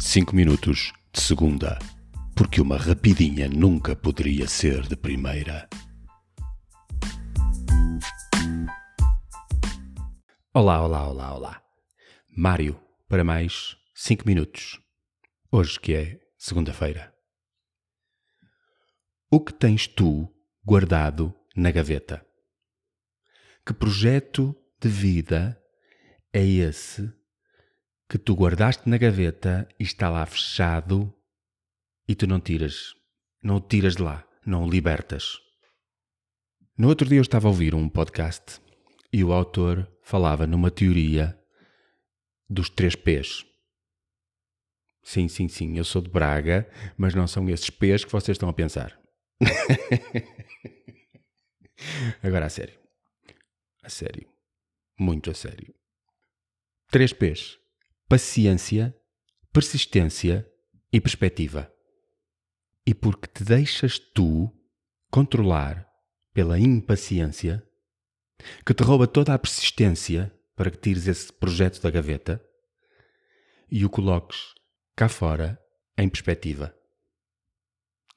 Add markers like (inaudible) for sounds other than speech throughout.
5 minutos de segunda, porque uma rapidinha nunca poderia ser de primeira. Olá, olá, olá, olá. Mário, para mais 5 minutos. Hoje que é segunda-feira. O que tens tu guardado na gaveta? Que projeto de vida é esse que tu guardaste na gaveta e está lá fechado e tu não tiras, não o tiras de lá, não o libertas. No outro dia eu estava a ouvir um podcast e o autor falava numa teoria dos três P's. Sim, sim, sim, eu sou de Braga, mas não são esses P's que vocês estão a pensar. (laughs) Agora a sério. A sério. Muito a sério. Três P's paciência, persistência e perspectiva. E porque te deixas tu controlar pela impaciência, que te rouba toda a persistência para que tires esse projeto da gaveta e o coloques cá fora em perspectiva.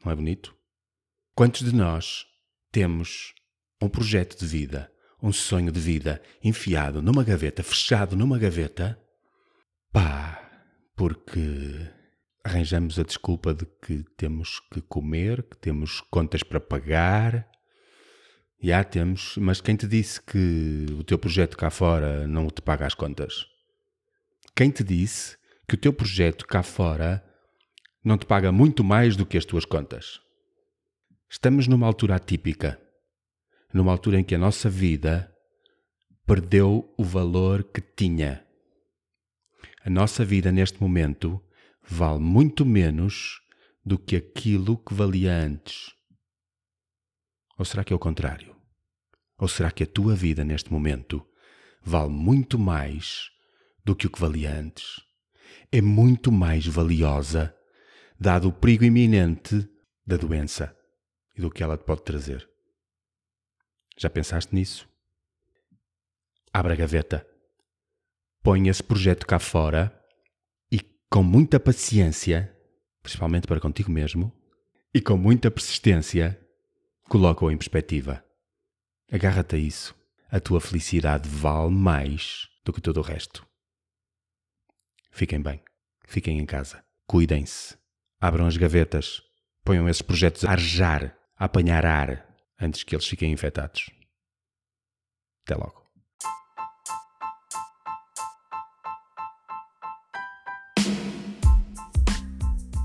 Não é bonito? Quantos de nós temos um projeto de vida, um sonho de vida enfiado numa gaveta, fechado numa gaveta, Pá, porque arranjamos a desculpa de que temos que comer, que temos contas para pagar. Já temos, mas quem te disse que o teu projeto cá fora não te paga as contas? Quem te disse que o teu projeto cá fora não te paga muito mais do que as tuas contas? Estamos numa altura atípica, numa altura em que a nossa vida perdeu o valor que tinha a nossa vida neste momento vale muito menos do que aquilo que valia antes. Ou será que é o contrário? Ou será que a tua vida neste momento vale muito mais do que o que valia antes? É muito mais valiosa, dado o perigo iminente da doença e do que ela te pode trazer. Já pensaste nisso? Abra a gaveta põe esse projeto cá fora e com muita paciência, principalmente para contigo mesmo, e com muita persistência, coloca-o em perspectiva. Agarra-te a isso. A tua felicidade vale mais do que todo o resto. Fiquem bem. Fiquem em casa. Cuidem-se. Abram as gavetas. Ponham esses projetos a arejar, a apanhar ar, antes que eles fiquem infectados. Até logo.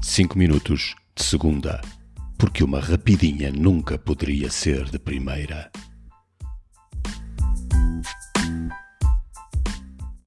5 minutos de segunda, porque uma rapidinha nunca poderia ser de primeira.